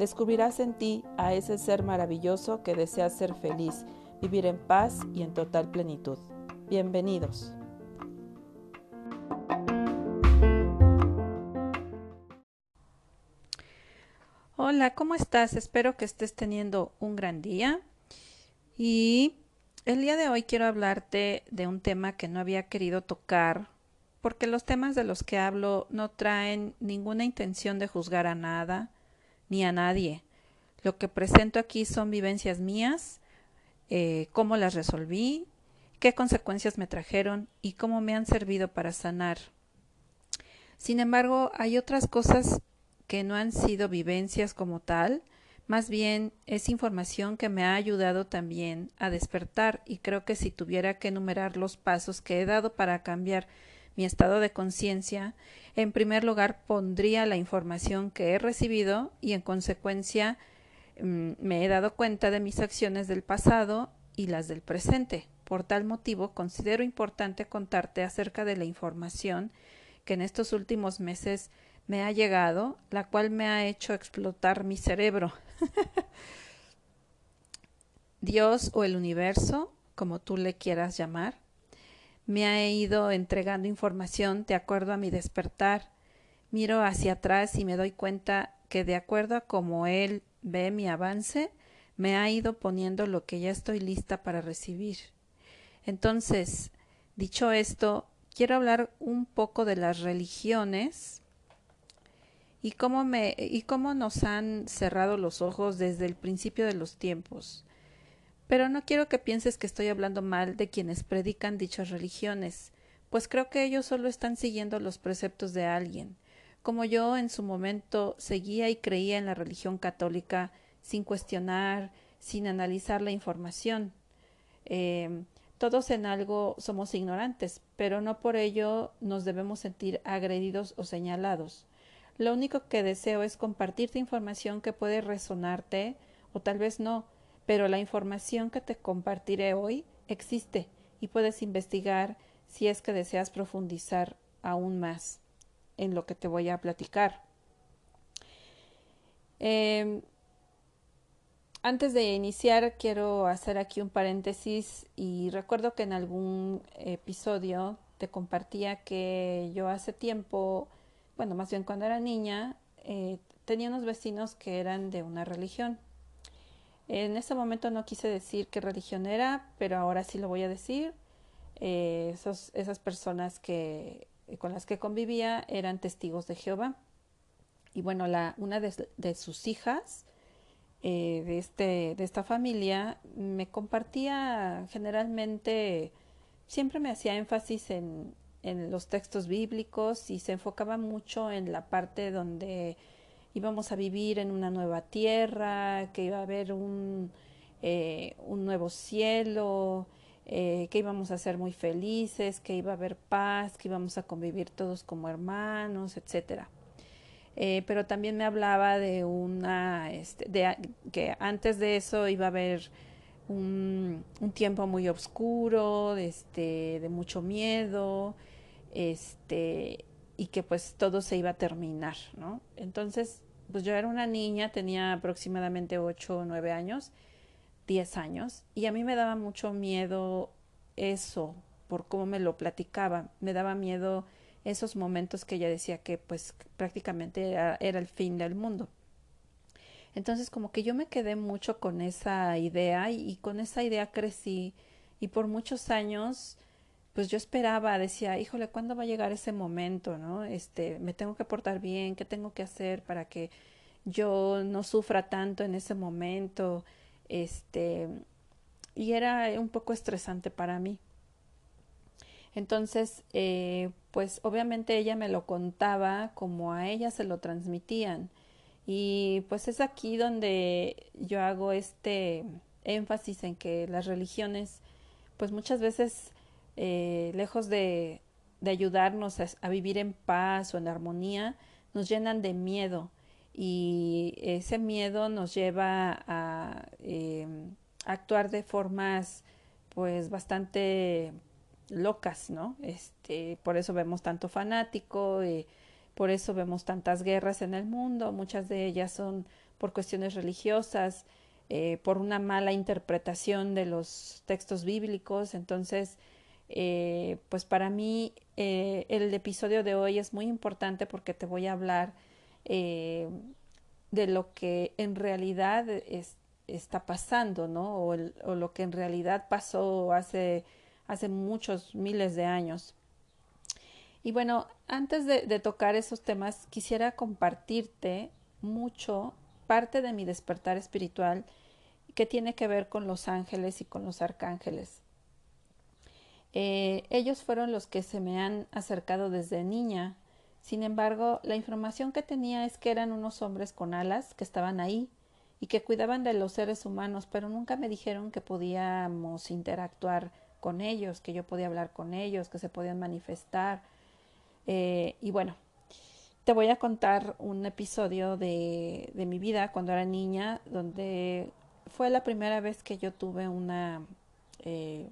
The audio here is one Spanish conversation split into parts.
Descubrirás en ti a ese ser maravilloso que desea ser feliz, vivir en paz y en total plenitud. Bienvenidos. Hola, ¿cómo estás? Espero que estés teniendo un gran día. Y el día de hoy quiero hablarte de un tema que no había querido tocar, porque los temas de los que hablo no traen ninguna intención de juzgar a nada ni a nadie. Lo que presento aquí son vivencias mías, eh, cómo las resolví, qué consecuencias me trajeron y cómo me han servido para sanar. Sin embargo, hay otras cosas que no han sido vivencias como tal, más bien es información que me ha ayudado también a despertar y creo que si tuviera que enumerar los pasos que he dado para cambiar mi estado de conciencia, en primer lugar pondría la información que he recibido y en consecuencia mm, me he dado cuenta de mis acciones del pasado y las del presente. Por tal motivo, considero importante contarte acerca de la información que en estos últimos meses me ha llegado, la cual me ha hecho explotar mi cerebro. Dios o el universo, como tú le quieras llamar, me ha ido entregando información de acuerdo a mi despertar. Miro hacia atrás y me doy cuenta que de acuerdo a cómo Él ve mi avance, me ha ido poniendo lo que ya estoy lista para recibir. Entonces, dicho esto, quiero hablar un poco de las religiones y cómo, me, y cómo nos han cerrado los ojos desde el principio de los tiempos. Pero no quiero que pienses que estoy hablando mal de quienes predican dichas religiones, pues creo que ellos solo están siguiendo los preceptos de alguien, como yo en su momento seguía y creía en la religión católica sin cuestionar, sin analizar la información. Eh, todos en algo somos ignorantes, pero no por ello nos debemos sentir agredidos o señalados. Lo único que deseo es compartirte información que puede resonarte o tal vez no, pero la información que te compartiré hoy existe y puedes investigar si es que deseas profundizar aún más en lo que te voy a platicar. Em, antes de iniciar, quiero hacer aquí un paréntesis y recuerdo que en algún episodio te compartía que yo hace tiempo bueno, más bien cuando era niña, eh, tenía unos vecinos que eran de una religión. En ese momento no quise decir qué religión era, pero ahora sí lo voy a decir. Eh, esas personas que, con las que convivía eran testigos de Jehová. Y bueno, una de, sus hijas eh, de, este, de esta familia me compartía generalmente, siempre me hacía énfasis en los textos bíblicos y se enfocaba mucho en la parte donde íbamos a vivir en una nueva tierra, que iba a haber un, eh, un nuevo cielo, eh, que íbamos a ser muy felices, que iba a haber paz, que íbamos a convivir todos como hermanos, etcétera. Eh, pero también me hablaba de una, este, que antes de eso iba a haber un, un tiempo muy oscuro, este, de mucho miedo, este, y que pues todo se iba a terminar, ¿no? Entonces, pues yo era una niña, tenía aproximadamente ocho o nueve años, diez años, y a mí me daba mucho miedo eso, por cómo me lo platicaba, me daba miedo esos momentos que ella decía que pues prácticamente era, el fin del mundo. Entonces como que yo me quedé mucho con esa idea y con esa idea crecí y por muchos años pues yo esperaba, decía, híjole, ¿cuándo va a llegar ese momento, no? Este, me tengo que portar bien, ¿qué tengo que hacer para que yo no sufra tanto en ese momento? Este, y era un poco estresante para mí. Entonces, eh, pues obviamente ella me lo contaba como a ella se lo transmitían. Y pues es aquí donde yo hago este énfasis en que las religiones, pues muchas veces, eh, lejos de, ayudarnos a, vivir en paz o en armonía, nos llenan de miedo. Y ese miedo nos lleva a eh, actuar de formas pues bastante locas, ¿no? Este, por eso vemos tanto fanático, y por eso vemos tantas guerras en el mundo, muchas de ellas son por cuestiones religiosas, eh, por una mala interpretación de los textos bíblicos. Entonces, eh, pues para mí eh, el episodio de hoy es muy importante porque te voy a hablar de lo que en realidad está pasando, ¿no? O, o, lo que en realidad pasó hace hace muchos miles de años. Y bueno, antes de, tocar esos temas, quisiera compartirte mucho parte de mi despertar espiritual que tiene que ver con los ángeles y con los arcángeles. Eh, ellos fueron los que se me han acercado desde niña. Sin embargo, la información que tenía es que eran unos hombres con alas que estaban ahí y que cuidaban de los seres humanos, pero nunca me dijeron que podíamos interactuar con ellos, que yo podía hablar con ellos, que se podían manifestar. Eh, y bueno, te voy a contar un episodio de, de, mi vida cuando era niña, donde fue la primera vez que yo tuve una, eh,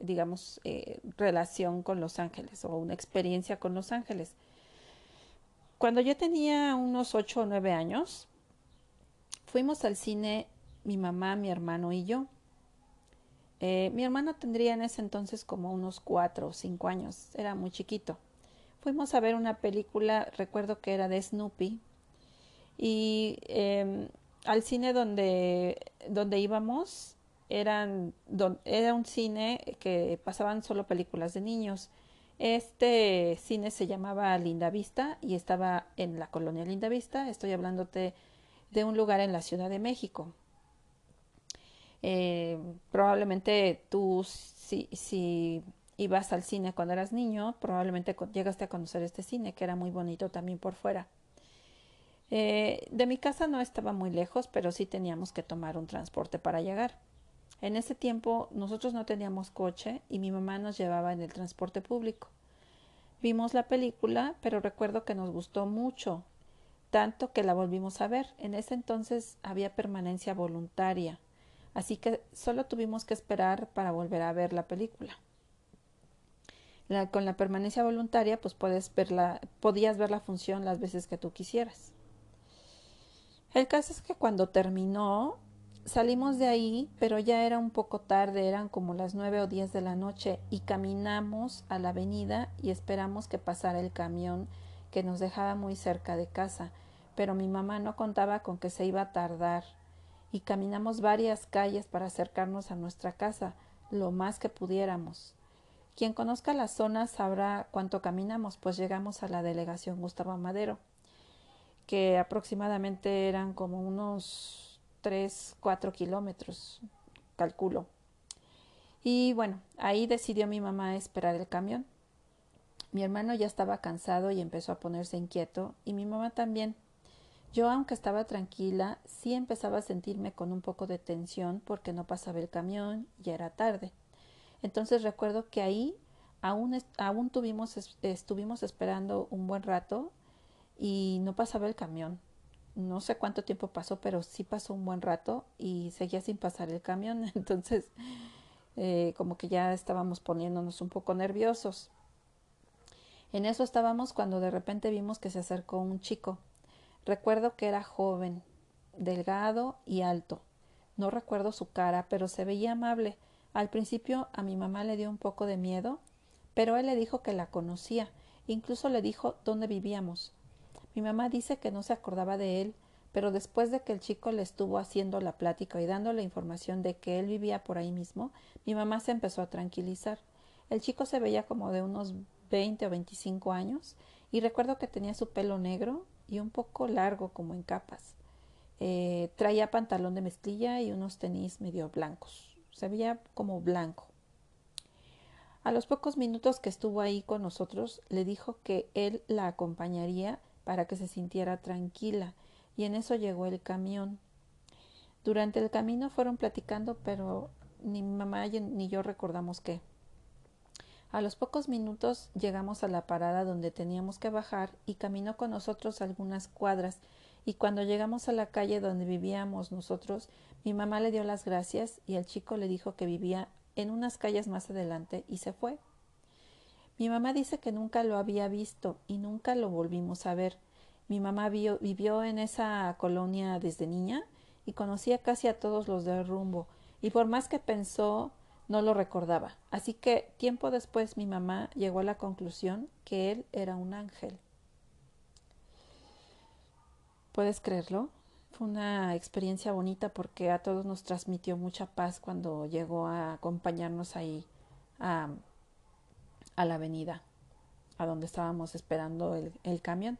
digamos, eh, relación con los ángeles o una experiencia con los ángeles. Cuando yo tenía unos ocho o nueve años, fuimos al cine mi mamá, mi hermano y yo. Eh, mi hermano tendría en ese entonces como unos cuatro o cinco años, era muy chiquito. Fuimos a ver una película, recuerdo que era de Snoopy, y em, al cine donde, donde íbamos eran, era un cine que pasaban solo películas de niños. Este cine se llamaba Linda Vista y estaba en la colonia Linda Vista. Estoy hablándote de un lugar en la Ciudad de México. Eh, probablemente tú, si, si ibas al cine cuando eras niño, probablemente llegaste a conocer este cine, que era muy bonito también por fuera. Eh, de mi casa no estaba muy lejos, pero sí teníamos que tomar un transporte para llegar. En ese tiempo nosotros no teníamos coche y mi mamá nos llevaba en el transporte público. Vimos la película, pero recuerdo que nos gustó mucho, tanto que la volvimos a ver. En ese entonces había permanencia voluntaria así que solo tuvimos que esperar para volver a ver la película. con la permanencia voluntaria, pues puedes verla, podías ver la función las veces que tú quisieras. El caso es que cuando terminó, salimos de ahí, pero ya era un poco tarde, eran como las nueve o diez de la noche, y caminamos a la avenida y esperamos que pasara el camión que nos dejaba muy cerca de casa, pero mi mamá no contaba con que se iba a tardar y caminamos varias calles para acercarnos a nuestra casa lo más que pudiéramos. Quien conozca la zona sabrá cuánto caminamos, pues llegamos a la delegación Gustavo Madero, que aproximadamente eran como unos tres, cuatro kilómetros, calculo. Y bueno, ahí decidió mi mamá esperar el camión. Mi hermano ya estaba cansado y empezó a ponerse inquieto, y mi mamá también. Yo, aunque estaba tranquila, sí empezaba a sentirme con un poco de tensión porque no pasaba el camión, y era tarde. Entonces recuerdo que ahí aún, aún tuvimos, estuvimos esperando un buen rato y no pasaba el camión. No sé cuánto tiempo pasó, pero sí pasó un buen rato y seguía sin pasar el camión. Entonces, eh, como que ya estábamos poniéndonos un poco nerviosos. En eso estábamos cuando de repente vimos que se acercó un chico Recuerdo que era joven, delgado y alto. No recuerdo su cara, pero se veía amable. Al principio a mi mamá le dio un poco de miedo, pero él le dijo que la conocía, incluso le dijo dónde vivíamos. Mi mamá dice que no se acordaba de él, pero después de que el chico le estuvo haciendo la plática y dándole información de que él vivía por ahí mismo, mi mamá se empezó a tranquilizar. El chico se veía como de unos 20 o 25 años y recuerdo que tenía su pelo negro y un poco largo como en capas. Eh, traía pantalón de mezclilla y unos tenis medio blancos. Se veía como blanco. A los pocos minutos que estuvo ahí con nosotros, le dijo que él la acompañaría para que se sintiera tranquila y en eso llegó el camión. Durante el camino fueron platicando, pero ni mi mamá ni yo recordamos qué. A los pocos minutos llegamos a la parada donde teníamos que bajar y caminó con nosotros algunas cuadras y cuando llegamos a la calle donde vivíamos nosotros, mi mamá le dio las gracias y el chico le dijo que vivía en unas calles más adelante y se fue. Mi mamá dice que nunca lo había visto y nunca lo volvimos a ver. Mi mamá vivió en esa colonia desde niña y conocía casi a todos los del rumbo, y por más que pensó, no lo recordaba. Así que tiempo después mi mamá llegó a la conclusión que él era un ángel. ¿Puedes creerlo? Fue una experiencia bonita porque a todos nos transmitió mucha paz cuando llegó a acompañarnos ahí a, a la avenida, a donde estábamos esperando el, camión.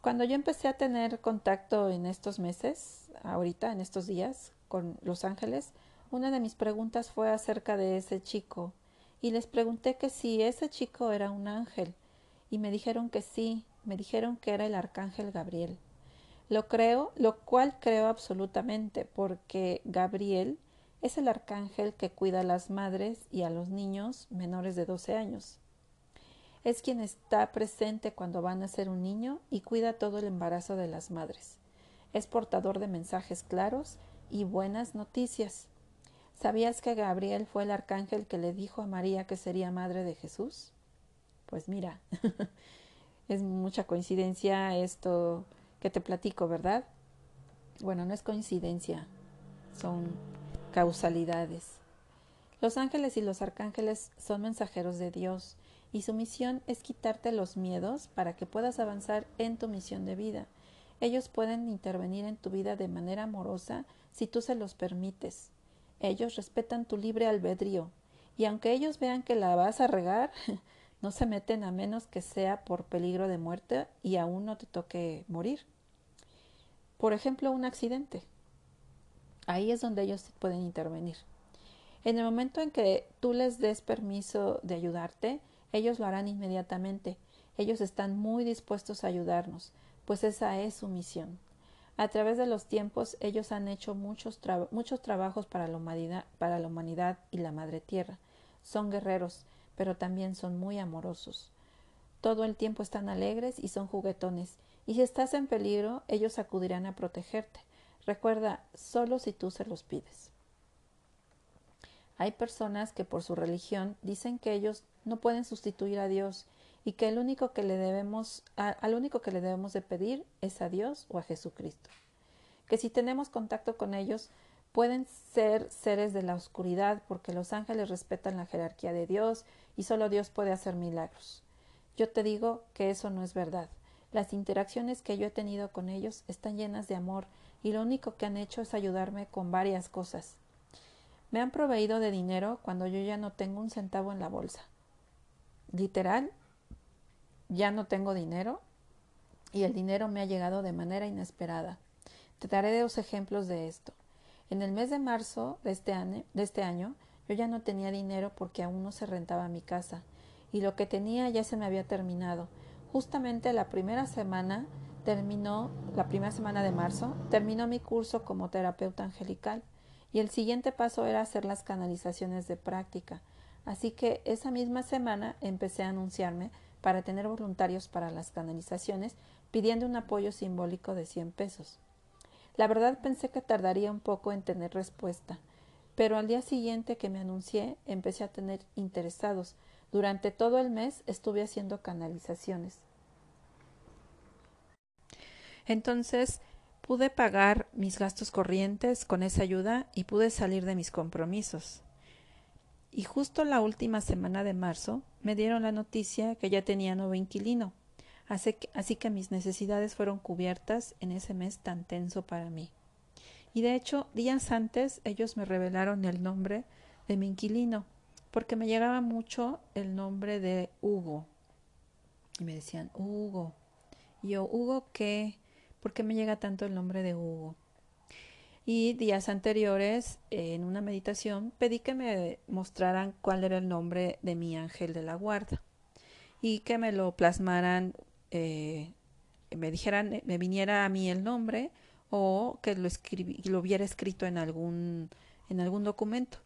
Cuando yo empecé a tener contacto en estos meses, ahorita, en estos días, con Los Ángeles, una de mis preguntas fue acerca de ese chico, y les pregunté que si ese chico era un ángel, y me dijeron que sí, me dijeron que era el arcángel Gabriel. Lo creo, lo cual creo absolutamente, porque Gabriel es el arcángel que cuida a las madres y a los niños menores de 12 años. Es quien está presente cuando van a ser un niño y cuida todo el embarazo de las madres. Es portador de mensajes claros y buenas noticias. ¿Sabías que Gabriel fue el arcángel que le dijo a María que sería madre de Jesús? Pues mira, es mucha coincidencia esto que te platico, ¿verdad? Bueno, no es coincidencia, son causalidades. Los ángeles y los arcángeles son mensajeros de Dios y su misión es quitarte los miedos para que puedas avanzar en tu misión de vida. Ellos pueden intervenir en tu vida de manera amorosa si tú se los permites. Ellos respetan tu libre albedrío y aunque ellos vean que la vas a regar, no se meten a menos que sea por peligro de muerte y aún no te toque morir. Por ejemplo, un accidente. Ahí es donde ellos pueden intervenir. En el momento en que tú les des permiso de ayudarte, ellos lo harán inmediatamente. Ellos están muy dispuestos a ayudarnos, pues esa es su misión. A través de los tiempos ellos han hecho muchos, muchos trabajos para la, humanidad, para la humanidad y la Madre Tierra. Son guerreros, pero también son muy amorosos. Todo el tiempo están alegres y son juguetones, y si estás en peligro, ellos acudirán a protegerte. Recuerda, solo si tú se los pides. Hay personas que por su religión dicen que ellos no pueden sustituir a Dios y que el único que le debemos, al único que le debemos de pedir es a Dios o a Jesucristo. Que si tenemos contacto con ellos, pueden ser seres de la oscuridad porque los ángeles respetan la jerarquía de Dios y solo Dios puede hacer milagros. Yo te digo que eso no es verdad. Las interacciones que yo he tenido con ellos están llenas de amor y lo único que han hecho es ayudarme con varias cosas. Me han proveído de dinero cuando yo ya no tengo un centavo en la bolsa literal, ya no tengo dinero y el dinero me ha llegado de manera inesperada. Te daré dos ejemplos de esto. En el mes de marzo de este, año, de este año, yo ya no tenía dinero porque aún no se rentaba mi casa y lo que tenía ya se me había terminado. Justamente la primera semana terminó, la primera semana de marzo, terminó mi curso como terapeuta angelical y el siguiente paso era hacer las canalizaciones de práctica. Así que esa misma semana empecé a anunciarme para tener voluntarios para las canalizaciones, pidiendo un apoyo simbólico de 100 pesos. La verdad pensé que tardaría un poco en tener respuesta, pero al día siguiente que me anuncié empecé a tener interesados. Durante todo el mes estuve haciendo canalizaciones. Entonces pude pagar mis gastos corrientes con esa ayuda y pude salir de mis compromisos. Y justo la última semana de marzo me dieron la noticia que ya tenía nuevo inquilino. así que, mis necesidades fueron cubiertas en ese mes tan tenso para mí. Y de hecho, días antes ellos me revelaron el nombre de mi inquilino, porque me llegaba mucho el nombre de Hugo. Y me decían, Hugo. Y yo, ¿Hugo qué? ¿Por qué me llega tanto el nombre de Hugo? Y días anteriores, en una meditación, pedí que me mostraran cuál era el nombre de mi ángel de la guarda y que me lo plasmaran, eh, me dijeran, me viniera a mí el nombre o que lo, lo hubiera escrito en algún, en algún documento.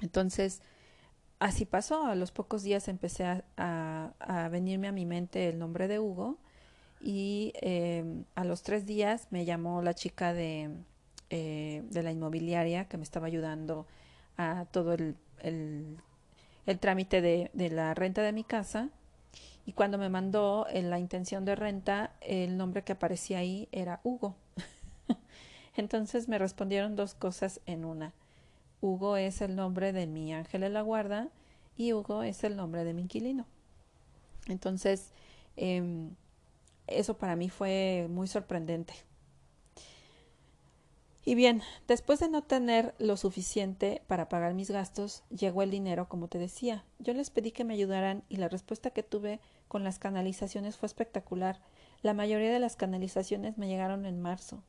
Entonces, así pasó. A los pocos días empecé a, venirme a mi mente el nombre de Hugo y eh, a los tres días me llamó la chica de, eh, de la inmobiliaria que me estaba ayudando a todo el, el, el trámite de, de, la renta de mi casa. Y cuando me mandó en la intención de renta, el nombre que aparecía ahí era Hugo. Entonces me respondieron dos cosas en una. Hugo es el nombre de mi ángel de la guarda y Hugo es el nombre de mi inquilino. Entonces, eh, eso para mí fue muy sorprendente. Y bien, después de no tener lo suficiente para pagar mis gastos, llegó el dinero, como te decía. Yo les pedí que me ayudaran y la respuesta que tuve con las canalizaciones fue espectacular. La mayoría de las canalizaciones me llegaron en marzo.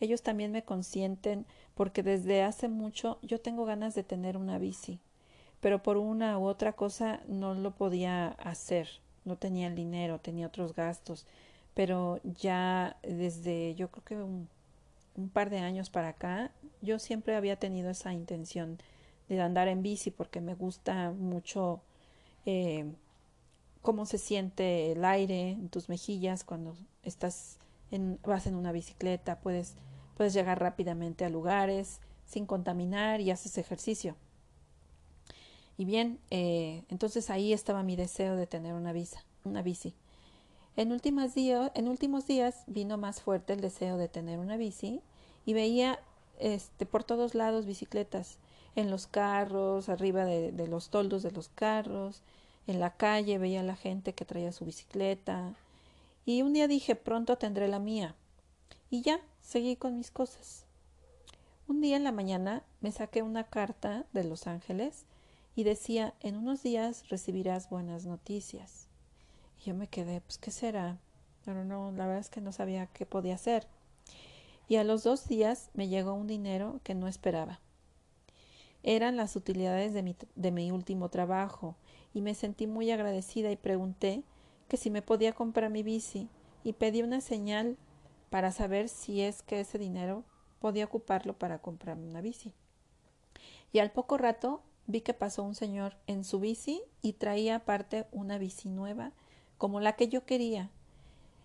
Ellos también me consienten porque desde hace mucho yo tengo ganas de tener una bici, pero por una u otra cosa no lo podía hacer. No tenía el dinero, tenía otros gastos, pero ya desde yo creo que un, par de años para acá yo siempre había tenido esa intención de andar en bici porque me gusta mucho eh, cómo se siente el aire en tus mejillas cuando estás en, vas en una bicicleta, puedes Puedes llegar rápidamente a lugares sin contaminar y haces ejercicio. Y bien, eh, entonces ahí estaba mi deseo de tener una, visa, una bici. En, últimos días, vino más fuerte el deseo de tener una bici y veía este, por todos lados bicicletas, en los carros, arriba de, de los toldos de los carros, en la calle veía a la gente que traía su bicicleta. Y un día dije, pronto tendré la mía. Y ya, seguí con mis cosas. Un día en la mañana me saqué una carta de Los Ángeles y decía, en unos días recibirás buenas noticias. Yo me quedé, pues, ¿qué será? Pero no, la verdad es que no sabía qué podía hacer. Y a los dos días me llegó un dinero que no esperaba. Eran las utilidades de mi, de mi último trabajo y me sentí muy agradecida y pregunté que si me podía comprar mi bici y pedí una señal para saber si es que ese dinero podía ocuparlo para comprarme una bici. Y al poco rato vi que pasó un señor en su bici y traía aparte una bici nueva, como la que yo quería,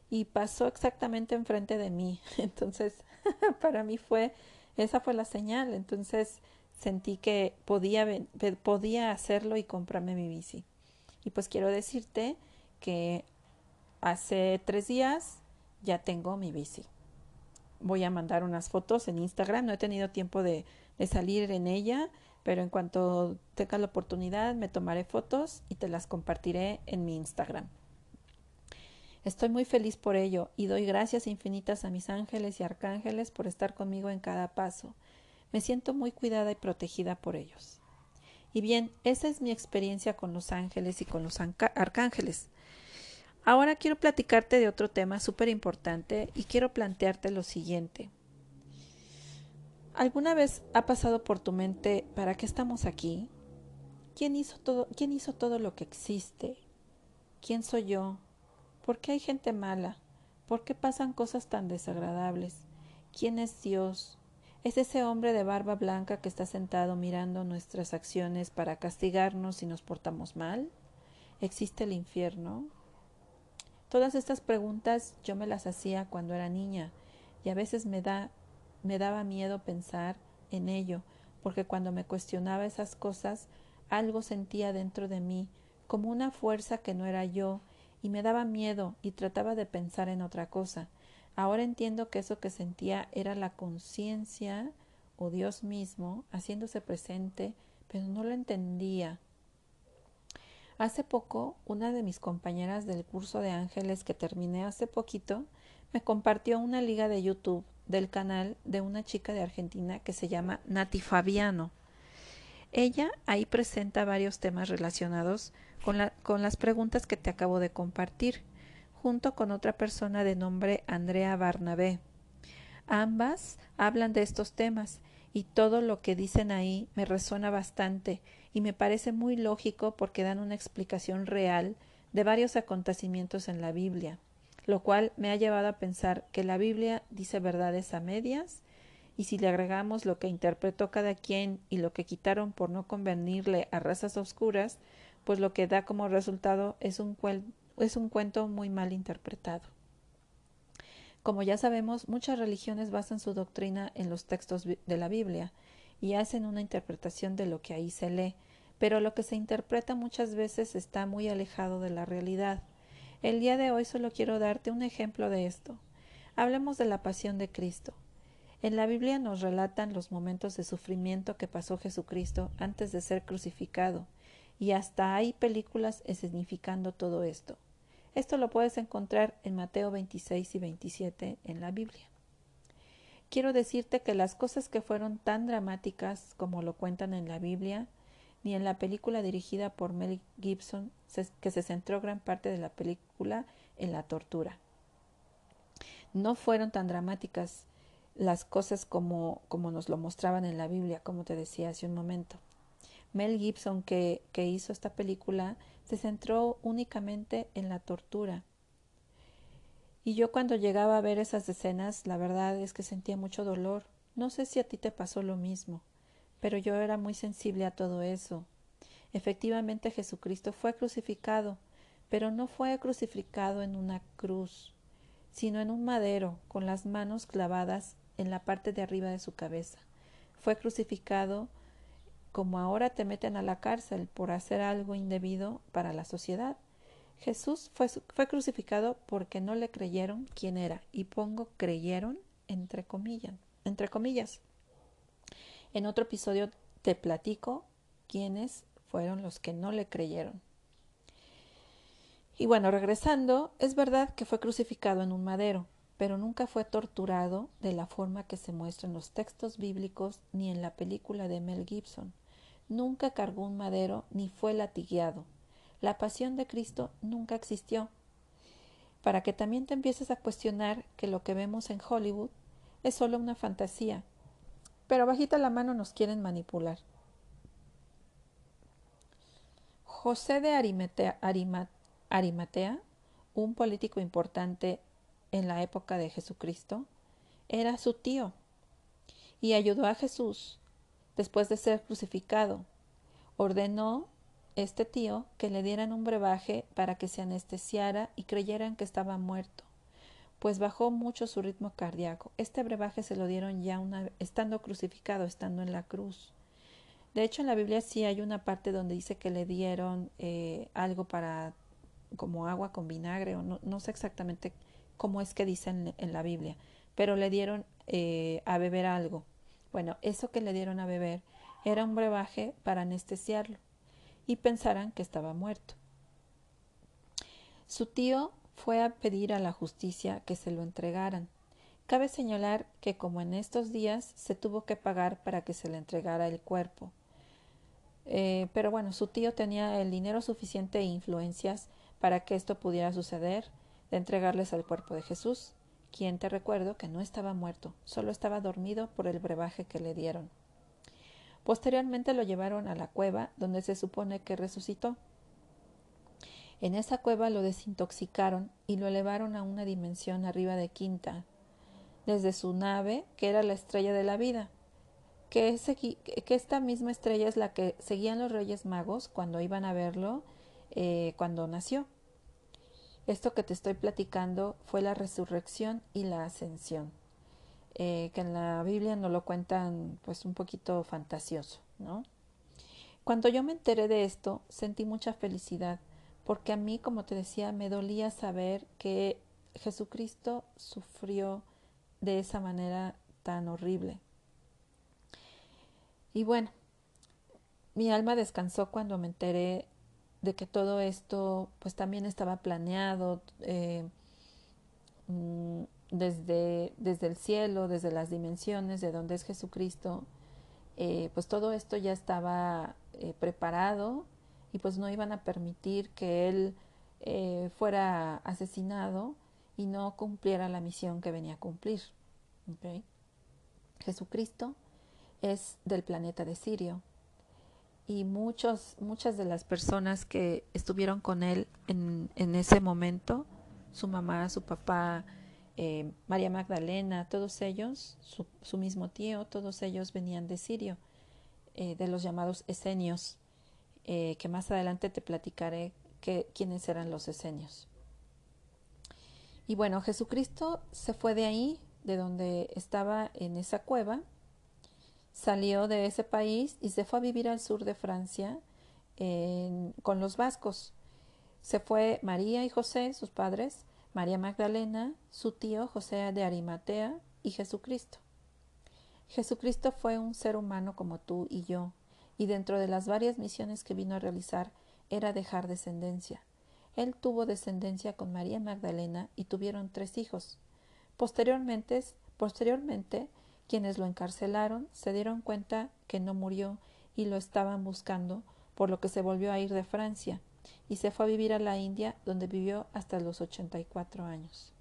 y pasó exactamente enfrente de mí. Entonces, para mí fue, esa fue la señal. Entonces, sentí que podía, podía hacerlo y comprarme mi bici. Y pues quiero decirte que hace tres días ya tengo mi bici. Voy a mandar unas fotos en Instagram. No he tenido tiempo de, de salir en ella, pero en cuanto tenga la oportunidad me tomaré fotos y te las compartiré en mi Instagram. Estoy muy feliz por ello y doy gracias infinitas a mis ángeles y arcángeles por estar conmigo en cada paso. Me siento muy cuidada y protegida por ellos. Y bien, esa es mi experiencia con los ángeles y con los arcángeles. Ahora quiero platicarte de otro tema súper importante y quiero plantearte lo siguiente. ¿Alguna vez ha pasado por tu mente para qué estamos aquí? ¿Quién hizo todo, quién hizo todo lo que existe? ¿Quién soy yo? ¿Por qué hay gente mala? ¿Por qué pasan cosas tan desagradables? ¿Quién es Dios? ¿Es ese hombre de barba blanca que está sentado mirando nuestras acciones para castigarnos si nos portamos mal? ¿Existe el infierno? Todas estas preguntas yo me las hacía cuando era niña y a veces me da me daba miedo pensar en ello, porque cuando me cuestionaba esas cosas algo sentía dentro de mí como una fuerza que no era yo y me daba miedo y trataba de pensar en otra cosa. Ahora entiendo que eso que sentía era la conciencia o Dios mismo haciéndose presente, pero no lo entendía. Hace poco, una de mis compañeras del curso de ángeles que terminé hace poquito me compartió una liga de YouTube del canal de una chica de Argentina que se llama Nati Fabiano. Ella ahí presenta varios temas relacionados con, la, con las preguntas que te acabo de compartir, junto con otra persona de nombre Andrea Barnabé. Ambas hablan de estos temas y todo lo que dicen ahí me resuena bastante y me parece muy lógico porque dan una explicación real de varios acontecimientos en la Biblia, lo cual me ha llevado a pensar que la Biblia dice verdades a medias y si le agregamos lo que interpretó cada quien y lo que quitaron por no convenirle a razas oscuras, pues lo que da como resultado es un, es un cuento muy mal interpretado. Como ya sabemos, muchas religiones basan su doctrina en los textos de la Biblia y hacen una interpretación de lo que ahí se lee, pero lo que se interpreta muchas veces está muy alejado de la realidad. El día de hoy solo quiero darte un ejemplo de esto. Hablemos de la pasión de Cristo. En la Biblia nos relatan los momentos de sufrimiento que pasó Jesucristo antes de ser crucificado, y hasta hay películas escenificando todo esto. Esto lo puedes encontrar en Mateo 26 y 27 en la Biblia. Quiero decirte que las cosas que fueron tan dramáticas como lo cuentan en la Biblia, ni en la película dirigida por Mel Gibson, que se centró gran parte de la película en la tortura. No fueron tan dramáticas las cosas como, como nos lo mostraban en la Biblia, como te decía hace un momento. Mel Gibson, que, que hizo esta película, se centró únicamente en la tortura. Y yo cuando llegaba a ver esas escenas, la verdad es que sentía mucho dolor. No sé si a ti te pasó lo mismo, pero yo era muy sensible a todo eso. Efectivamente Jesucristo fue crucificado, pero no fue crucificado en una cruz, sino en un madero, con las manos clavadas en la parte de arriba de su cabeza. Fue crucificado como ahora te meten a la cárcel por hacer algo indebido para la sociedad. Jesús fue, fue crucificado porque no le creyeron quién era, y pongo creyeron entre comillas, entre comillas. En otro episodio te platico quiénes fueron los que no le creyeron. Y bueno, regresando, es verdad que fue crucificado en un madero, pero nunca fue torturado de la forma que se muestra en los textos bíblicos ni en la película de Mel Gibson nunca cargó un madero ni fue latigueado. La pasión de Cristo nunca existió. Para que también te empieces a cuestionar que lo que vemos en Hollywood es solo una fantasía. Pero bajita la mano nos quieren manipular. José de Arimatea, Arimatea, un político importante en la época de Jesucristo, era su tío y ayudó a Jesús después de ser crucificado. Ordenó este tío que le dieran un brebaje para que se anestesiara y creyeran que estaba muerto, pues bajó mucho su ritmo cardíaco. Este brebaje se lo dieron ya una, estando crucificado, estando en la cruz. De hecho, en la Biblia sí hay una parte donde dice que le dieron eh, algo para como agua con vinagre, o no, no, sé exactamente cómo es que dicen en la Biblia, pero le dieron eh, a beber algo. Bueno, eso que le dieron a beber era un brebaje para anestesiarlo y pensaran que estaba muerto. Su tío fue a pedir a la justicia que se lo entregaran. Cabe señalar que como en estos días se tuvo que pagar para que se le entregara el cuerpo. Eh, pero bueno, su tío tenía el dinero suficiente e influencias para que esto pudiera suceder, de entregarles al cuerpo de Jesús quien te recuerdo que no estaba muerto, solo estaba dormido por el brebaje que le dieron. Posteriormente lo llevaron a la cueva, donde se supone que resucitó. En esa cueva lo desintoxicaron y lo elevaron a una dimensión arriba de quinta, desde su nave, que era la estrella de la vida, que, que esta misma estrella es la que seguían los reyes magos cuando iban a verlo eh, cuando nació. Esto que te estoy platicando fue la resurrección y la ascensión, eh, que en la Biblia no lo cuentan pues un poquito fantasioso, ¿no? Cuando yo me enteré de esto, sentí mucha felicidad, porque a mí, como te decía, me dolía saber que Jesucristo sufrió de esa manera tan horrible. Y bueno, mi alma descansó cuando me enteré de que todo esto pues también estaba planeado eh, mm, desde, desde el cielo, desde las dimensiones de donde es Jesucristo, eh, pues todo esto ya estaba eh, preparado y pues no iban a permitir que él fuera asesinado y no cumpliera la misión que venía a cumplir. Jesucristo es del planeta de Sirio y muchos, muchas de las personas que estuvieron con él en, en ese momento, su mamá, su papá, eh, María Magdalena, todos ellos, su, mismo tío, todos ellos venían de Sirio, eh, de los llamados esenios, eh, que más adelante te platicaré quiénes eran los esenios. Y bueno, Jesucristo se fue de ahí, de donde estaba en esa cueva, salió de ese país y se fue a vivir al sur de Francia con los vascos. Se fue María y José, sus padres, María Magdalena, su tío José de Arimatea y Jesucristo. Jesucristo fue un ser humano como tú y yo, y dentro de las varias misiones que vino a realizar era dejar descendencia. Él tuvo descendencia con María Magdalena y tuvieron tres hijos. Posteriormente, posteriormente quienes lo encarcelaron se dieron cuenta que no murió y lo estaban buscando, por lo que se volvió a ir de Francia y se fue a vivir a la India, donde vivió hasta los 84 años.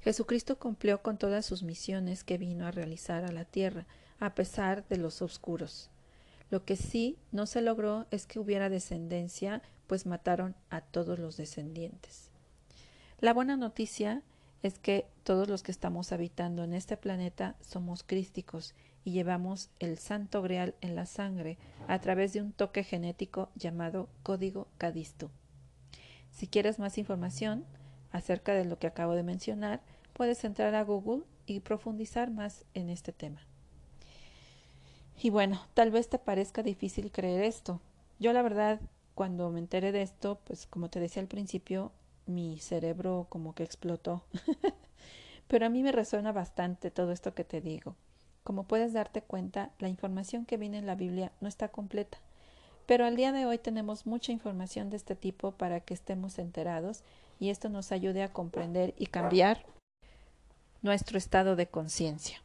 Jesucristo cumplió con todas sus misiones que vino a realizar a la tierra, a pesar de los oscuros. Lo que sí no se logró es que hubiera descendencia, pues mataron a todos los descendientes. La buena noticia es que todos los que estamos habitando en este planeta somos crísticos y llevamos el santo grial en la sangre a través de un toque genético llamado código Cadisto. Si quieres más información acerca de lo que acabo de mencionar, puedes entrar a Google y profundizar más en este tema. Y bueno, tal vez te parezca difícil creer esto. Yo la verdad, cuando me enteré de esto, pues como te decía al principio, mi cerebro como que explotó. Pero a mí me resuena bastante todo esto que te digo. Como puedes darte cuenta, la información que viene en la Biblia no está completa. Pero al día de hoy tenemos mucha información de este tipo para que estemos enterados y esto nos ayude a comprender y cambiar nuestro estado de conciencia.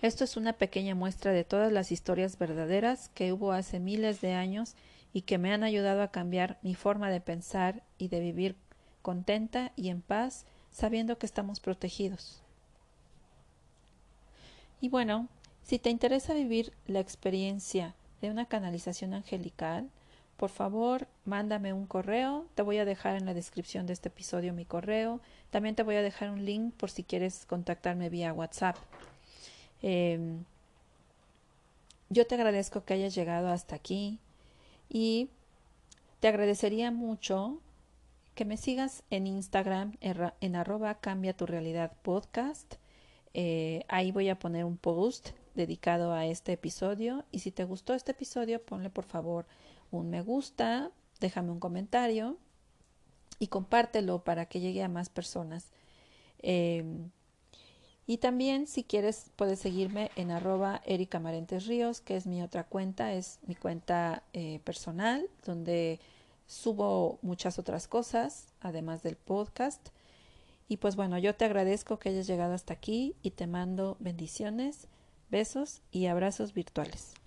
Esto es una pequeña muestra de todas las historias verdaderas que hubo hace miles de años y que me han ayudado a cambiar mi forma de pensar y de vivir contenta y en paz, sabiendo que estamos protegidos. Y bueno, si te interesa vivir la experiencia de una canalización angelical, por favor, mándame un correo. Te voy a dejar en la descripción de este episodio mi correo. También te voy a dejar un link por si quieres contactarme vía WhatsApp. Em, yo te agradezco que hayas llegado hasta aquí y te agradecería mucho que me sigas en Instagram en arroba cambia tu realidad podcast. Eh, ahí voy a poner un post dedicado a este episodio y si te gustó este episodio ponle por favor un me gusta, déjame un comentario y compártelo para que llegue a más personas. Em, y también, si quieres, puedes seguirme en arroba Erika Marentes Ríos, que es mi otra cuenta, es mi cuenta eh, personal, donde subo muchas otras cosas, además del podcast. Y pues bueno, yo te agradezco que hayas llegado hasta aquí y te mando bendiciones, besos y abrazos virtuales.